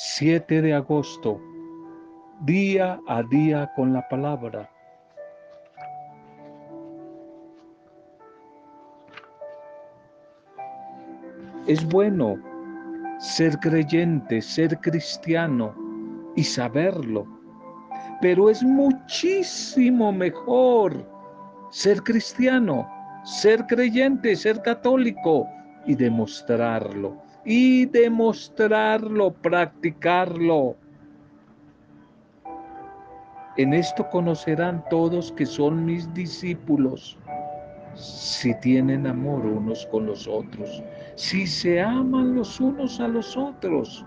7 de agosto, día a día con la palabra. Es bueno ser creyente, ser cristiano y saberlo, pero es muchísimo mejor ser cristiano, ser creyente, ser católico y demostrarlo y demostrarlo, practicarlo. En esto conocerán todos que son mis discípulos, si tienen amor unos con los otros, si se aman los unos a los otros.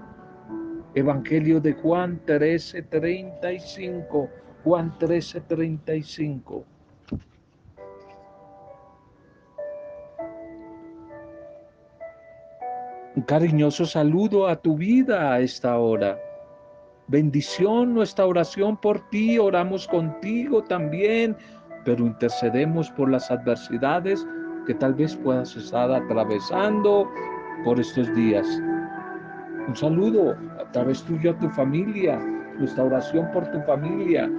Evangelio de Juan 13:35, Juan 13:35. Un cariñoso saludo a tu vida a esta hora. Bendición nuestra oración por ti, oramos contigo también, pero intercedemos por las adversidades que tal vez puedas estar atravesando por estos días. Un saludo a través tuyo a tu familia, nuestra oración por tu familia.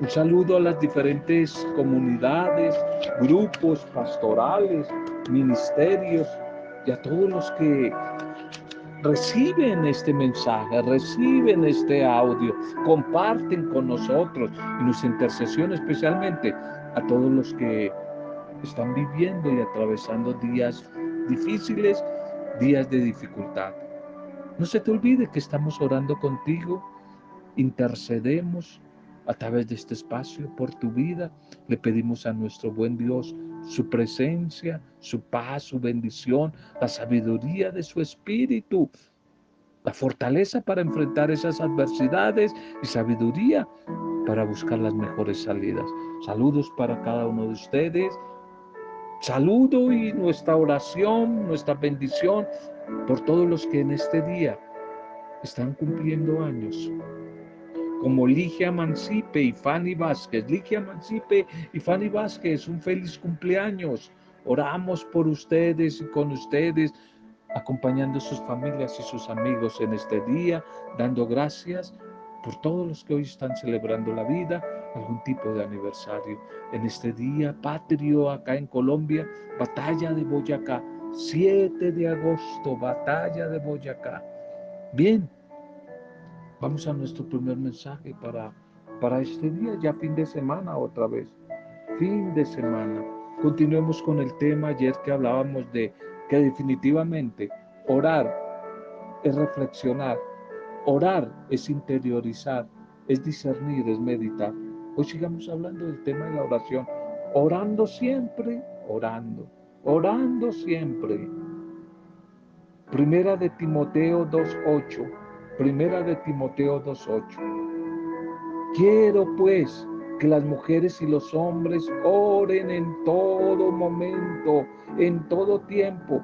Un saludo a las diferentes comunidades, grupos pastorales, ministerios, a todos los que reciben este mensaje, reciben este audio, comparten con nosotros y nuestra intercesión especialmente a todos los que están viviendo y atravesando días difíciles, días de dificultad. No se te olvide que estamos orando contigo, intercedemos a través de este espacio por tu vida. Le pedimos a nuestro buen Dios su presencia, su paz, su bendición, la sabiduría de su espíritu, la fortaleza para enfrentar esas adversidades y sabiduría para buscar las mejores salidas. Saludos para cada uno de ustedes. Saludo y nuestra oración, nuestra bendición por todos los que en este día están cumpliendo años como Ligia Mancipe y Fanny Vázquez. Ligia Mancipe y Fanny Vázquez, un feliz cumpleaños. Oramos por ustedes y con ustedes, acompañando a sus familias y sus amigos en este día, dando gracias por todos los que hoy están celebrando la vida, algún tipo de aniversario. En este día patrio acá en Colombia, batalla de Boyacá, 7 de agosto, batalla de Boyacá. Bien, Vamos a nuestro primer mensaje para, para este día, ya fin de semana otra vez. Fin de semana. Continuemos con el tema ayer que hablábamos de que definitivamente orar es reflexionar, orar es interiorizar, es discernir, es meditar. Hoy sigamos hablando del tema de la oración, orando siempre, orando, orando siempre. Primera de Timoteo 2.8 Primera de Timoteo 2.8. Quiero pues que las mujeres y los hombres oren en todo momento, en todo tiempo,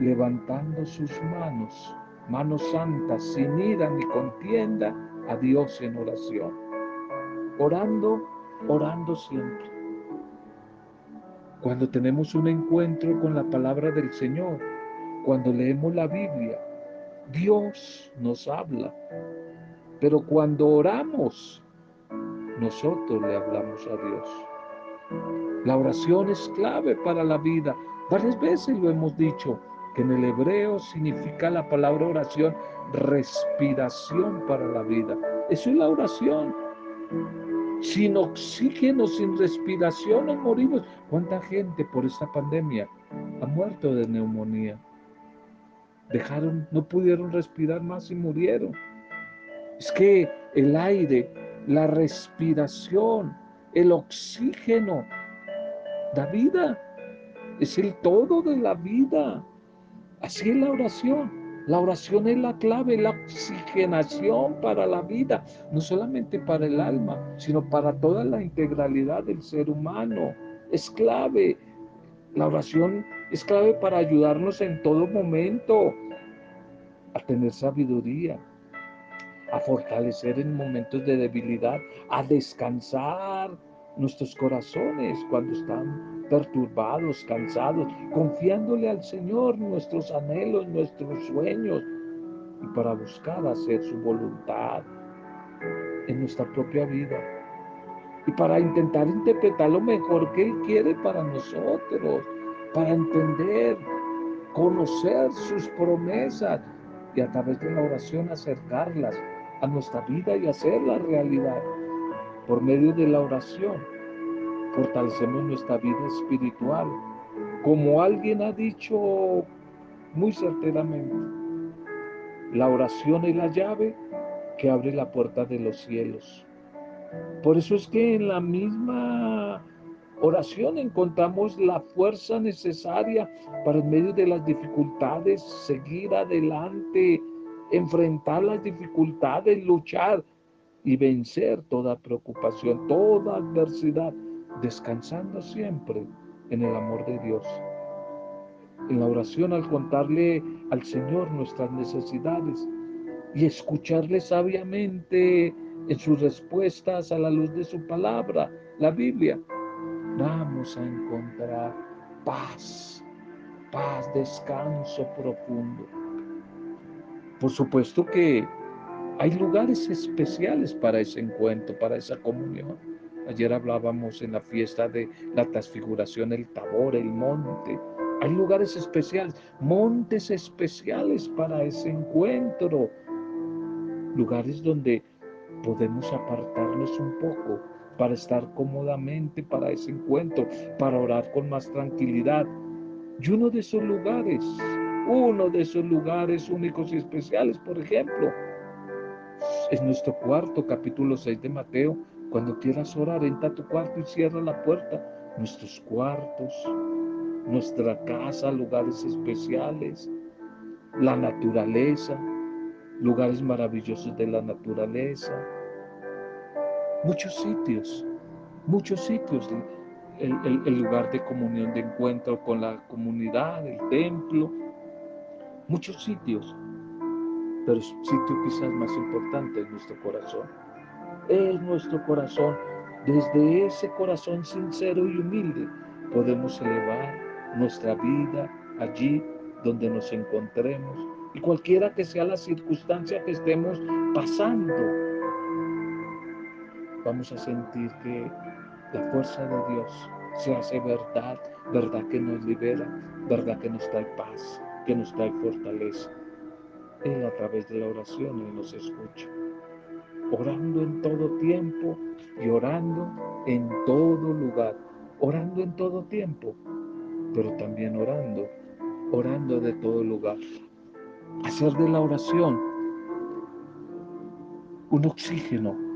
levantando sus manos, manos santas, sin ira ni contienda, a Dios en oración. Orando, orando siempre. Cuando tenemos un encuentro con la palabra del Señor, cuando leemos la Biblia, Dios nos habla. Pero cuando oramos, nosotros le hablamos a Dios. La oración es clave para la vida. Varias veces lo hemos dicho, que en el hebreo significa la palabra oración respiración para la vida. Eso es la oración. Sin oxígeno, sin respiración, nos morimos. ¿Cuánta gente por esta pandemia ha muerto de neumonía? Dejaron, no pudieron respirar más y murieron. Es que el aire, la respiración, el oxígeno da vida. Es el todo de la vida. Así es la oración. La oración es la clave, la oxigenación para la vida, no solamente para el alma, sino para toda la integralidad del ser humano. Es clave. La oración es clave para ayudarnos en todo momento a tener sabiduría, a fortalecer en momentos de debilidad, a descansar nuestros corazones cuando están perturbados, cansados, confiándole al Señor nuestros anhelos, nuestros sueños. y para buscar hacer su voluntad en nuestra propia vida y para intentar interpretar lo mejor que Él quiere para nosotros, para entender, conocer sus promesas y a través de la oración acercarlas a nuestra vida y hacerlas realidad. Por medio de la oración fortalecemos nuestra vida espiritual. Como alguien ha dicho muy certeramente, la oración es la llave que abre la puerta de los cielos. Por eso es que en la misma oración encontramos la fuerza necesaria para en medio de las dificultades seguir adelante, enfrentar las dificultades, luchar y vencer toda preocupación, toda adversidad, descansando siempre en el amor de Dios. En la oración al contarle al Señor nuestras necesidades y escucharle sabiamente en sus respuestas a la luz de su palabra, la Biblia, vamos a encontrar paz, paz, descanso profundo. Por supuesto que hay lugares especiales para ese encuentro, para esa comunión. Ayer hablábamos en la fiesta de la transfiguración, el tabor, el monte. Hay lugares especiales, montes especiales para ese encuentro. Lugares donde podemos apartarnos un poco para estar cómodamente para ese encuentro, para orar con más tranquilidad. Y uno de esos lugares, uno de esos lugares únicos y especiales, por ejemplo, es nuestro cuarto, capítulo 6 de Mateo. Cuando quieras orar, entra tu cuarto y cierra la puerta. Nuestros cuartos, nuestra casa, lugares especiales, la naturaleza, lugares maravillosos de la naturaleza, muchos sitios, muchos sitios, el, lugar de comunión, de encuentro con la comunidad, el templo, muchos sitios, pero el sitio quizás más importante es nuestro corazón. Es nuestro corazón. Desde ese corazón sincero y humilde podemos elevar nuestra vida allí donde nos encontremos y cualquiera que sea la circunstancia que estemos pasando, vamos a sentir que la fuerza de Dios se hace verdad, verdad que nos libera, verdad que nos trae paz, que nos trae fortaleza. Él a través de la oración Él nos escucha, orando en todo tiempo y orando en todo lugar, orando en todo tiempo, pero también orando, orando de todo lugar. Hacer de la oración un oxígeno,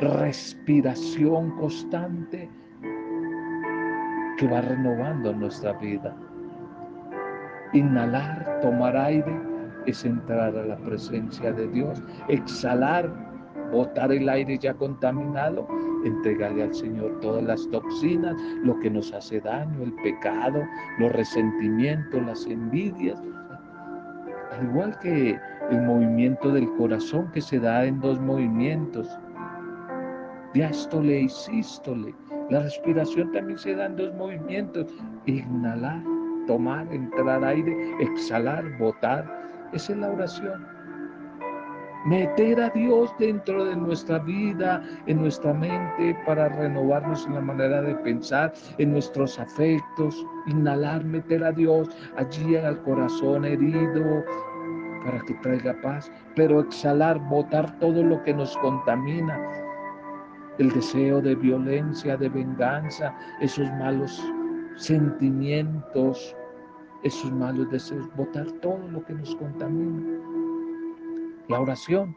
respiración constante que va renovando nuestra vida. Inhalar, tomar aire, es entrar a la presencia de Dios. Exhalar, botar el aire ya contaminado, entregarle al Señor todas las toxinas, lo que nos hace daño, el pecado, los resentimientos, las envidias, al igual que el movimiento del corazón que se da en dos movimientos, diástole y sístole. La respiración también se da en dos movimientos, inhalar, tomar, entrar aire, exhalar, botar. Esa es la oración. Meter a Dios dentro de nuestra vida, en nuestra mente, para renovarnos en la manera de pensar, en nuestros afectos. Inhalar, meter a Dios allí al corazón herido, para que traiga paz, pero exhalar, botar todo lo que nos contamina, el deseo de violencia, de venganza, esos malos sentimientos, esos malos deseos, botar todo lo que nos contamina. La oración,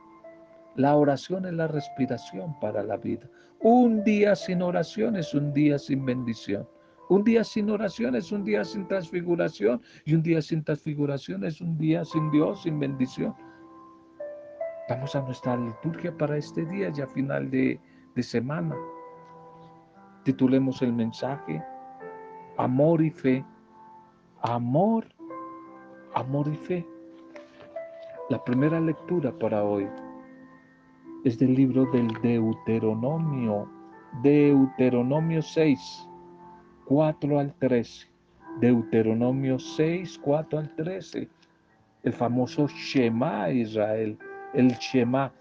la oración es la respiración para la vida. Un día sin oración es un día sin bendición. Un día sin oración es un día sin transfiguración y un día sin transfiguración es un día sin Dios, sin bendición. Vamos a nuestra liturgia para este día, ya final de, de semana. Titulemos el mensaje Amor y Fe. Amor, amor y fe. La primera lectura para hoy es del libro del Deuteronomio, Deuteronomio 6 4 al 13. Deuteronomio 6, 4 al 13. el famoso Shema Israel, el Shema.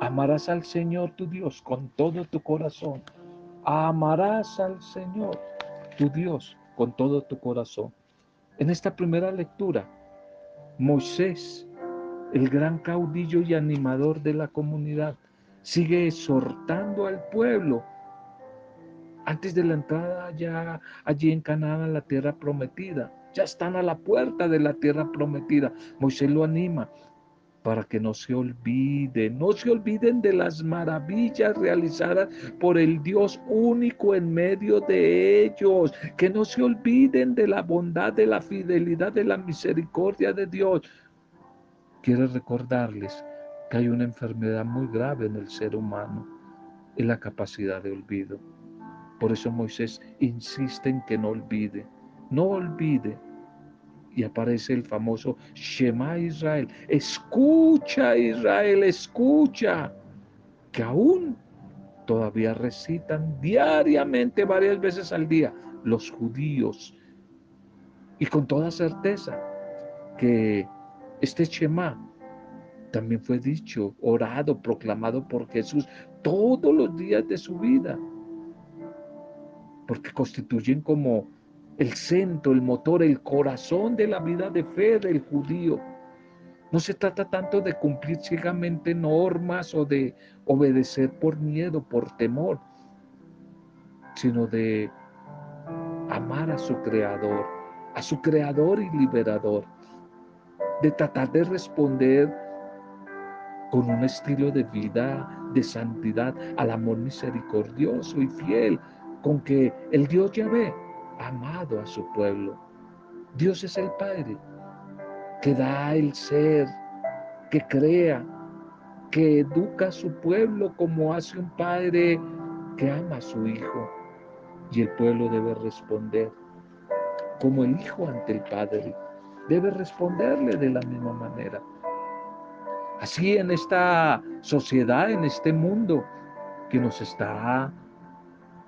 Amarás al Señor tu Dios con todo tu corazón. Amarás al Señor tu Dios con todo tu corazón. En esta primera lectura, Moisés, el gran caudillo y animador de la comunidad, sigue exhortando al pueblo antes de la entrada ya allí en Canaán, la tierra prometida. Ya están a la puerta de la tierra prometida. Moisés lo anima para que no se olviden, no se olviden de las maravillas realizadas por el Dios único en medio de ellos, que no se olviden de la bondad, de la fidelidad, de la misericordia de Dios. Quiero recordarles que hay una enfermedad muy grave en el ser humano, es la capacidad de olvido. Por eso Moisés insiste en que no olvide, no olvide. Y aparece el famoso Shema Israel. Escucha Israel, escucha. Que aún todavía recitan diariamente, varias veces al día, los judíos. Y con toda certeza que este Shema también fue dicho, orado, proclamado por Jesús todos los días de su vida porque constituyen como el centro, el motor, el corazón de la vida de fe del judío. No se trata tanto de cumplir ciegamente normas o de obedecer por miedo, por temor, sino de amar a su creador, a su creador y liberador, de tratar de responder con un estilo de vida de santidad al amor misericordioso y fiel con que el Dios Yahvé ha amado a su pueblo. Dios es el Padre que da el ser, que crea, que educa a su pueblo como hace un padre que ama a su hijo. Y el pueblo debe responder como el hijo ante el padre. Debe responderle de la misma manera. Así en esta sociedad, en este mundo que nos está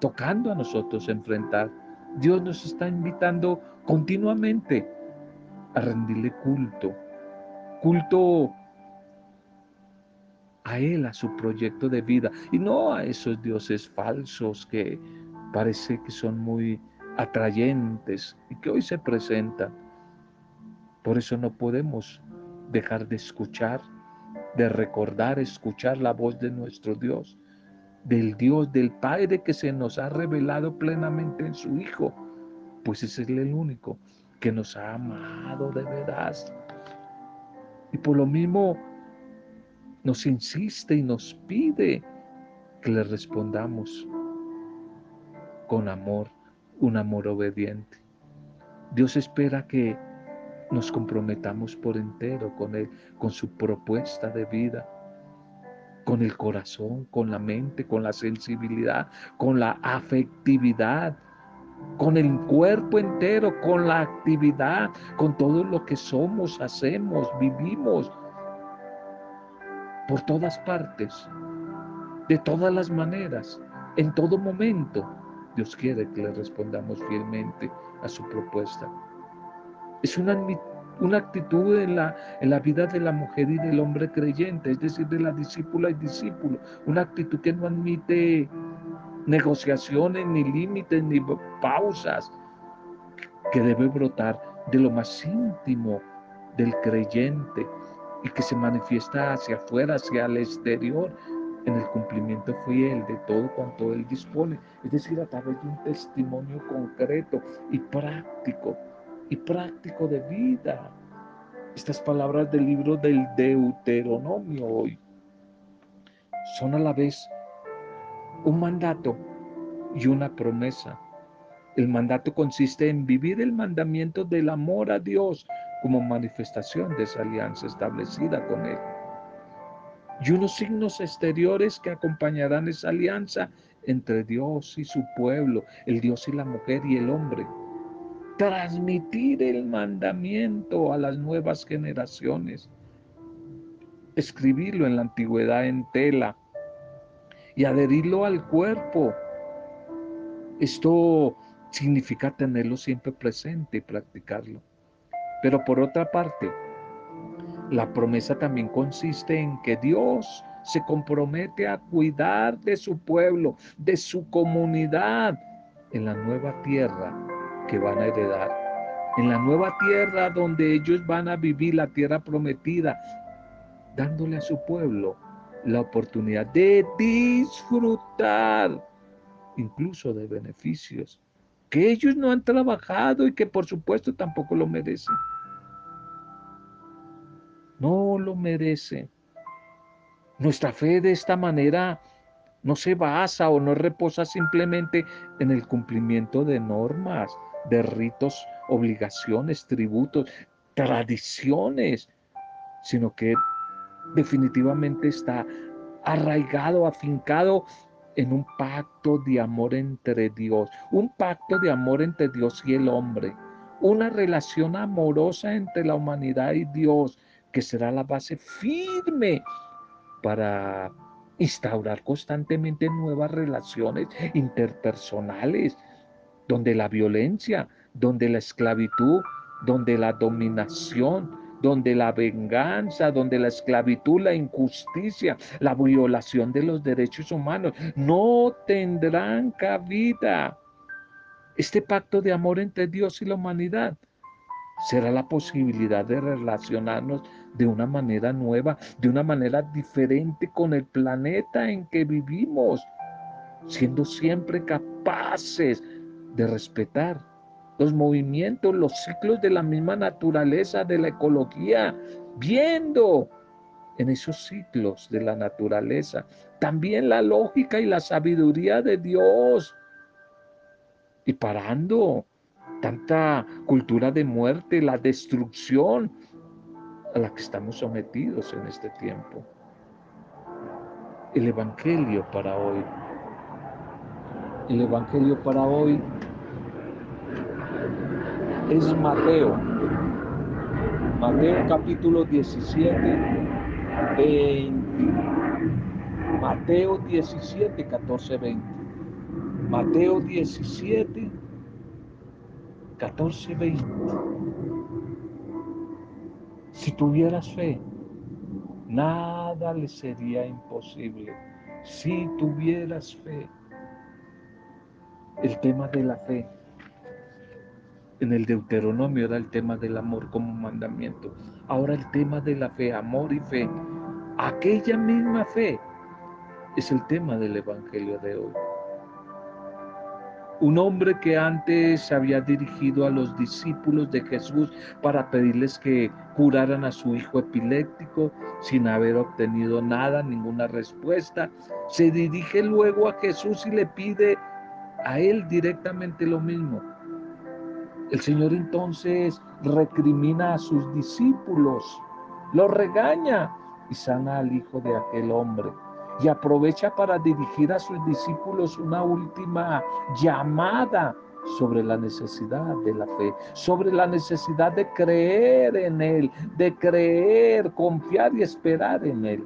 tocando a nosotros enfrentar. Dios nos está invitando continuamente a rendirle culto, culto a Él, a su proyecto de vida, y no a esos dioses falsos que parece que son muy atrayentes y que hoy se presentan. Por eso no podemos dejar de escuchar, de recordar, escuchar la voz de nuestro Dios del Dios, del Padre que se nos ha revelado plenamente en su Hijo, pues es el único que nos ha amado de verdad. Y por lo mismo nos insiste y nos pide que le respondamos con amor, un amor obediente. Dios espera que nos comprometamos por entero con Él, con su propuesta de vida, con el corazón, con la mente, con la sensibilidad, con la afectividad, con el cuerpo entero, con la actividad, con todo lo que somos, hacemos, vivimos, por todas partes, de todas las maneras, en todo momento. Dios quiere que le respondamos fielmente a su propuesta. Es una una actitud en la, en la vida de la mujer y del hombre creyente, es decir, de la discípula y discípulo, una actitud que no admite negociaciones, ni límites, ni pausas, que debe brotar de lo más íntimo del creyente y que se manifiesta hacia afuera, hacia el exterior, en el cumplimiento fiel de todo cuanto Él dispone, es decir, a través de un testimonio concreto y práctico y práctico de vida. Estas palabras del libro del Deuteronomio hoy son a la vez un mandato y una promesa. El mandato consiste en vivir el mandamiento del amor a Dios como manifestación de esa alianza establecida con Él. Y unos signos exteriores que acompañarán esa alianza entre Dios y su pueblo, el Dios y la mujer y el hombre transmitir el mandamiento a las nuevas generaciones, escribirlo en la antigüedad en tela y adherirlo al cuerpo. Esto significa tenerlo siempre presente y practicarlo. Pero por otra parte, La promesa también consiste en que Dios se compromete a cuidar de su pueblo, de su comunidad en la nueva tierra van a heredar. En la nueva tierra donde ellos van a vivir, la tierra prometida, dándole a su pueblo la oportunidad de disfrutar incluso de beneficios que ellos no han trabajado y que por supuesto tampoco lo merecen. No lo merecen. Nuestra fe de esta manera no se basa o no reposa simplemente en el cumplimiento de normas, de ritos, obligaciones, tributos, tradiciones, sino que definitivamente está arraigado, afincado en un pacto de amor entre Dios, un pacto de amor entre Dios y el hombre, una relación amorosa entre la humanidad y Dios, que será la base firme para instaurar constantemente nuevas relaciones interpersonales, donde la violencia, donde la esclavitud, donde la dominación, donde la venganza, donde la esclavitud, la injusticia, la violación de los derechos humanos no tendrán cabida. Este pacto de amor entre Dios y la humanidad será la posibilidad de relacionarnos de una manera nueva, de una manera diferente con el planeta en que vivimos, siendo siempre capaces de respetar los movimientos, los ciclos de la misma naturaleza, de la ecología, viendo en esos ciclos de la naturaleza también la lógica y la sabiduría de Dios y parando tanta cultura de muerte, la destrucción a la que estamos sometidos en este tiempo. El Evangelio para hoy. El Evangelio para hoy es Mateo. Mateo capítulo 17, 20. Mateo 17, 14, 20. Mateo 17, 14, 20. Si tuvieras fe, nada le sería imposible. Si tuvieras fe, el tema de la fe en el Deuteronomio era el tema del amor como mandamiento. Ahora el tema de la fe, amor y fe. Aquella misma fe es el tema del Evangelio de hoy. Un hombre que antes había dirigido a los discípulos de Jesús para pedirles que curaran a su hijo epiléptico sin haber obtenido nada, ninguna respuesta, se dirige luego a Jesús y le pide a él directamente lo mismo el Señor entonces recrimina a sus discípulos, lo regaña y sana al hijo de aquel hombre. Y aprovecha para dirigir a sus discípulos una última llamada sobre la necesidad de la fe, sobre la necesidad de creer en Él, de creer, confiar y esperar en Él.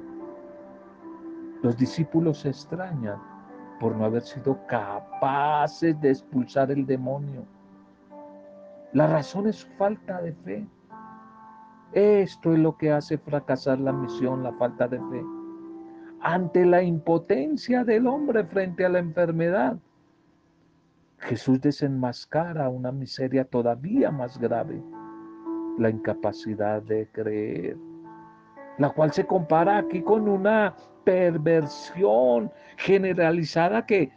Los discípulos se extrañan por no haber sido capaces de expulsar el demonio la razón es su falta de fe. Esto es lo que hace fracasar la misión, la falta de fe. Ante la impotencia del hombre frente a la enfermedad, Jesús desenmascara una miseria todavía más grave, la incapacidad de creer, la cual se compara aquí con una perversión generalizada que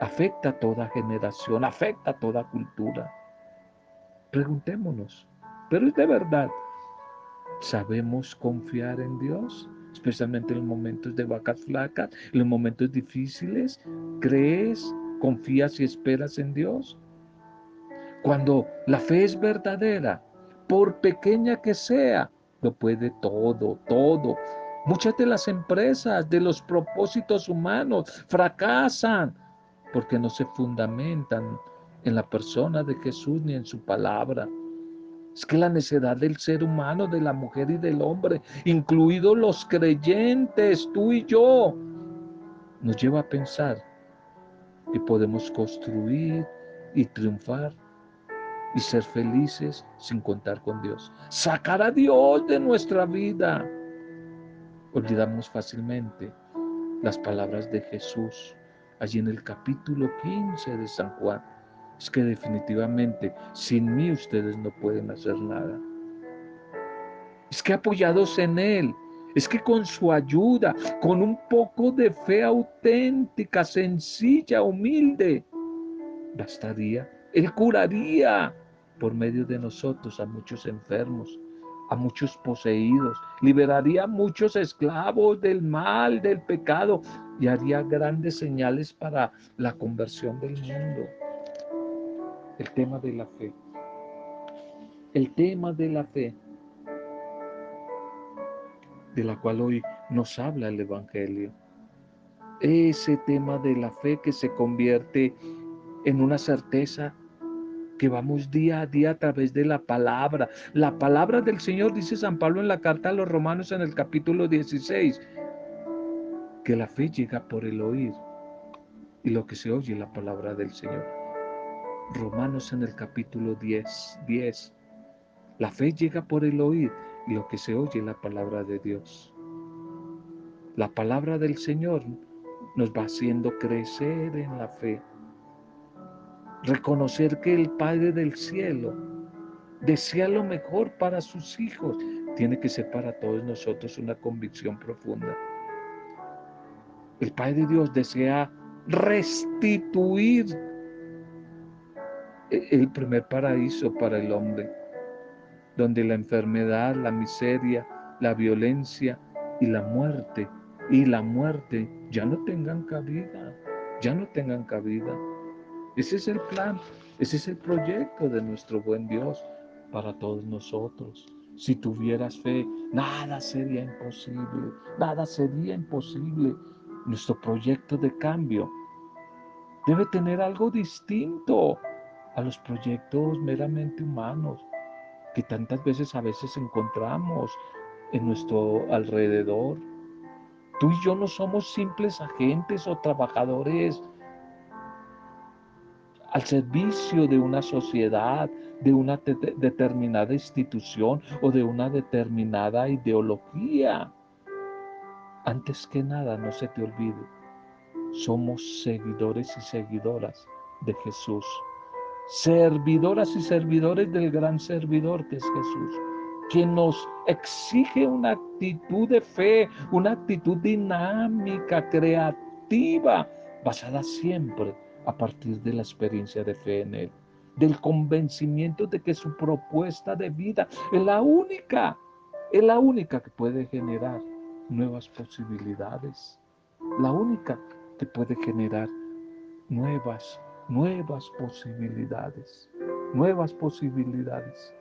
afecta a toda generación, afecta a toda cultura. Preguntémonos, pero es de verdad, ¿sabemos confiar en Dios? Especialmente en los momentos de vacas flacas, en los momentos difíciles. ¿Crees, confías y esperas en Dios? Cuando la fe es verdadera, por pequeña que sea, lo puede todo, todo. Muchas de las empresas, de los propósitos humanos, fracasan porque no se fundamentan en la persona de Jesús ni en su palabra. Es que la necedad del ser humano, de la mujer y del hombre, incluidos los creyentes, tú y yo, nos lleva a pensar que podemos construir y triunfar y ser felices sin contar con Dios. Sacar a Dios de nuestra vida. Olvidamos fácilmente las palabras de Jesús allí en el capítulo 15 de San Juan. Es que definitivamente sin mí ustedes no pueden hacer nada. Es que apoyados en Él, es que con su ayuda, con un poco de fe auténtica, sencilla, humilde, bastaría. Él curaría por medio de nosotros a muchos enfermos, a muchos poseídos, liberaría a muchos esclavos del mal, del pecado y haría grandes señales para la conversión del mundo. El tema de la fe. El tema de la fe, de la cual hoy nos habla el Evangelio. Ese tema de la fe que se convierte en una certeza que vamos día a día a través de la palabra. La palabra del Señor, dice San Pablo en la carta a los romanos en el capítulo 16, que la fe llega por el oír y lo que se oye la palabra del Señor. Romanos en el capítulo 10, 10. La fe llega por el oír y lo que se oye la palabra de Dios. La palabra del Señor nos va haciendo crecer en la fe reconocer que el Padre del cielo desea lo mejor para sus hijos, tiene que ser para todos nosotros una convicción profunda. El Padre de Dios desea restituir el primer paraíso para el hombre, donde la enfermedad, la miseria, la violencia y la muerte y la muerte ya no tengan cabida, ya no tengan cabida. Ese es el plan, ese es el proyecto de nuestro buen Dios para todos nosotros. Si tuvieras fe, nada sería imposible, nada sería imposible. Nuestro proyecto de cambio debe tener algo distinto a los proyectos meramente humanos que tantas veces a veces encontramos en nuestro alrededor. Tú y yo no somos simples agentes o trabajadores al servicio de una sociedad, de una determinada institución o de una determinada ideología. Antes que nada, no se te olvide, somos seguidores y seguidoras de Jesús. Servidoras y servidores del gran servidor que es Jesús, que nos exige una actitud de fe, una actitud dinámica, creativa, basada siempre a partir de la experiencia de fe en Él, del convencimiento de que su propuesta de vida es la única, es la única que puede generar nuevas posibilidades, la única que puede generar nuevas, nuevas posibilidades, nuevas posibilidades,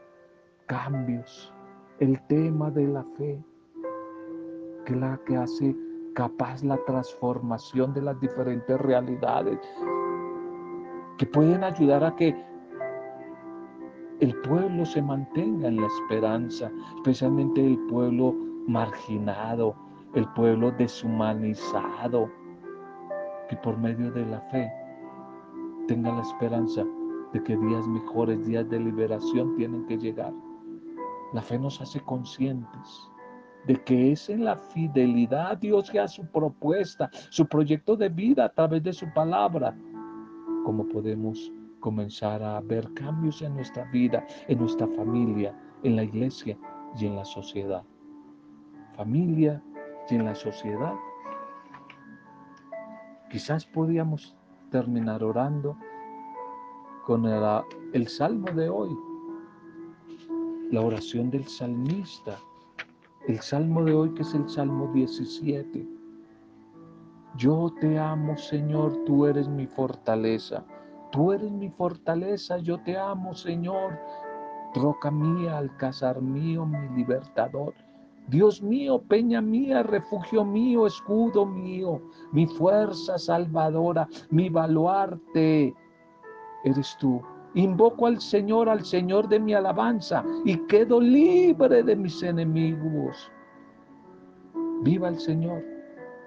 cambios, el tema de la fe, que la que hace capaz la transformación de las diferentes realidades que pueden ayudar a que el pueblo se mantenga en la esperanza, especialmente el pueblo marginado, el pueblo deshumanizado, que por medio de la fe tenga la esperanza de que días mejores, días de liberación tienen que llegar. La fe nos hace conscientes de que es en la fidelidad a Dios que a su propuesta, su proyecto de vida a través de su palabra, cómo podemos comenzar a ver cambios en nuestra vida, en nuestra familia, en la iglesia y en la sociedad. Familia y en la sociedad. Quizás podíamos terminar orando con el, salmo de hoy, la oración del salmista, el salmo de hoy que es el salmo 17 yo te amo, Señor, tú eres mi fortaleza. Tú eres mi fortaleza, yo te amo, Señor. Roca mía, alcázar mío, mi libertador. Dios mío, peña mía, refugio mío, escudo mío, mi fuerza salvadora, mi baluarte, eres tú. Invoco al Señor, al Señor de mi alabanza, y quedo libre de mis enemigos. Viva el Señor.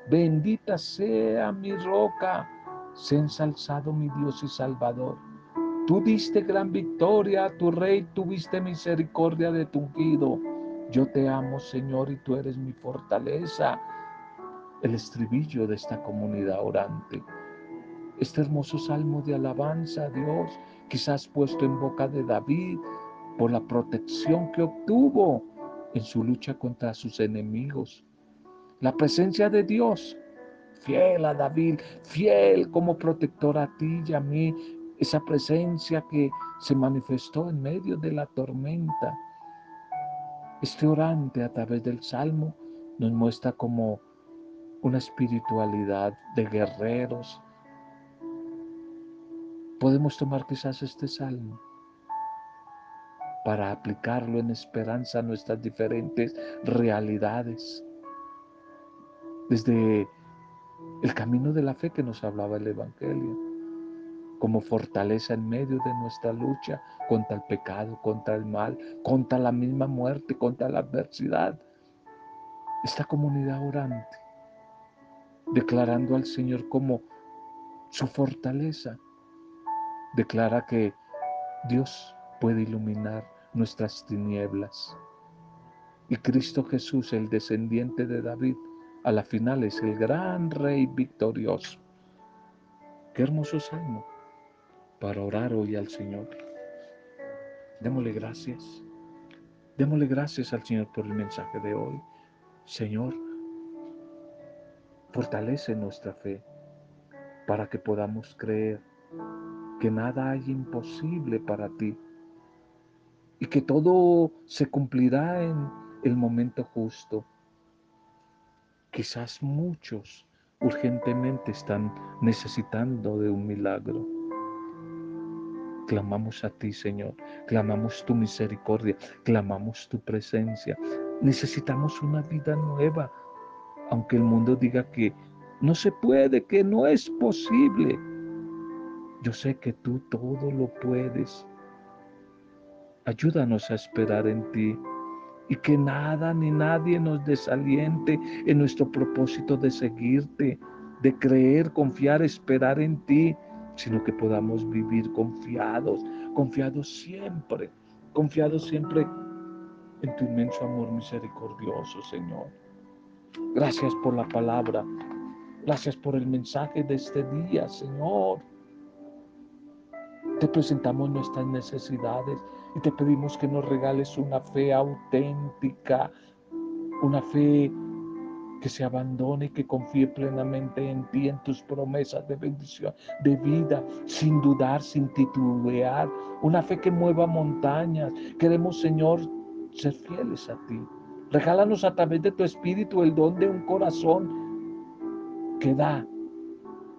Bendita sea mi roca, se ensalzado mi Dios y Salvador. Tú diste gran victoria a tu rey, tuviste misericordia de tu ungido. Yo te amo, Señor, y tú eres mi fortaleza. El estribillo de esta comunidad orante. Este hermoso salmo de alabanza a Dios, quizás puesto en boca de David por la protección que obtuvo en su lucha contra sus enemigos. La presencia de Dios, fiel a David, fiel como protector a ti y a mí, esa presencia que se manifestó en medio de la tormenta. Este orante a través del Salmo nos muestra como una espiritualidad de guerreros. Podemos tomar quizás este Salmo para aplicarlo en esperanza a nuestras diferentes realidades. Desde el camino de la fe que nos hablaba el Evangelio, como fortaleza en medio de nuestra lucha contra el pecado, contra el mal, contra la misma muerte, contra la adversidad. Esta comunidad orante, declarando al Señor como su fortaleza, declara que Dios puede iluminar nuestras tinieblas. Y Cristo Jesús, el descendiente de David, a la final es el gran rey victorioso. Qué hermoso salmo para orar hoy al Señor. Démosle gracias. Démosle gracias al Señor por el mensaje de hoy. Señor, fortalece nuestra fe para que podamos creer que nada hay imposible para ti y que todo se cumplirá en el momento justo. Quizás muchos urgentemente están necesitando de un milagro. Clamamos a ti, Señor. Clamamos tu misericordia. Clamamos tu presencia. Necesitamos una vida nueva. Aunque el mundo diga que no se puede, que no es posible. Yo sé que tú todo lo puedes. Ayúdanos a esperar en ti y que nada ni nadie nos desaliente en nuestro propósito de seguirte, de creer, confiar, esperar en ti, sino que podamos vivir confiados, confiados siempre, confiados siempre en tu inmenso amor misericordioso, Señor. Gracias por la palabra, gracias por el mensaje de este día, Señor. Te presentamos nuestras necesidades y te pedimos que nos regales una fe auténtica, una fe que se abandone y que confíe plenamente en ti, en tus promesas de bendición, de vida, sin dudar, sin titubear, una fe que mueva montañas. Queremos, Señor, ser fieles a ti. Regálanos a través de tu espíritu el don de un corazón que da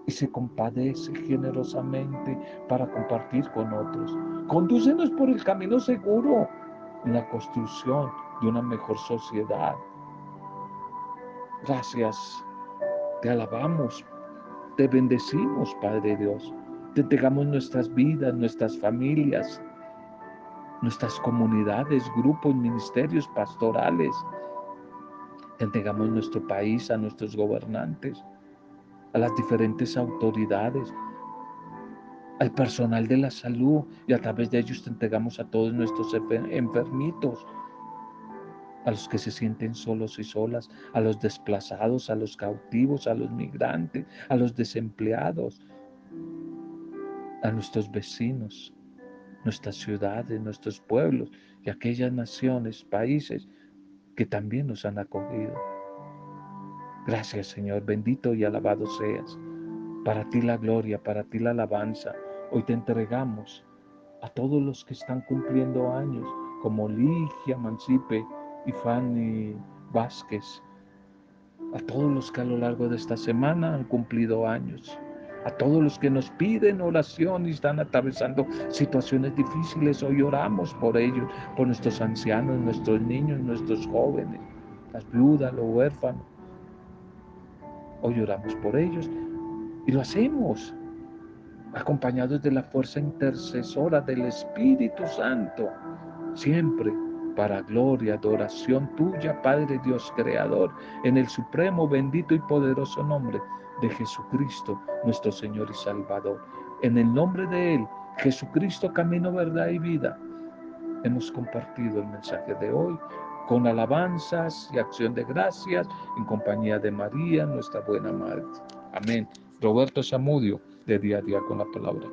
y se compadece generosamente para compartir con otros. Condúcenos por el camino seguro en la construcción de una mejor sociedad. Gracias, te alabamos, te bendecimos, Padre Dios. Te entregamos nuestras vidas, nuestras familias, nuestras comunidades, grupos, ministerios pastorales. Te entregamos nuestro país, a nuestros gobernantes a las diferentes autoridades, al personal de la salud y a través de ellos te entregamos a todos nuestros enfermitos, a los que se sienten solos y solas, a los desplazados, a los cautivos, a los migrantes, a los desempleados, a nuestros vecinos, nuestras ciudades, nuestros pueblos y aquellas naciones, países que también nos han acogido. Gracias Señor, bendito y alabado seas. Para ti la gloria, para ti la alabanza. Hoy te entregamos a todos los que están cumpliendo años, como Ligia Mancipe y Fanny Vázquez, a todos los que a lo largo de esta semana han cumplido años, a todos los que nos piden oración y están atravesando situaciones difíciles, hoy oramos por ellos, por nuestros ancianos, nuestros niños, nuestros jóvenes, las viudas, los huérfanos. Hoy oramos por ellos y lo hacemos acompañados de la fuerza intercesora del Espíritu Santo, siempre para gloria, adoración tuya, Padre Dios Creador, en el supremo, bendito y poderoso nombre de Jesucristo, nuestro Señor y Salvador. En el nombre de Él, Jesucristo, camino, verdad y vida, hemos compartido el mensaje de hoy con alabanzas y acción de gracias en compañía de María, nuestra buena madre. Amén. Roberto Samudio, de día a día con la palabra.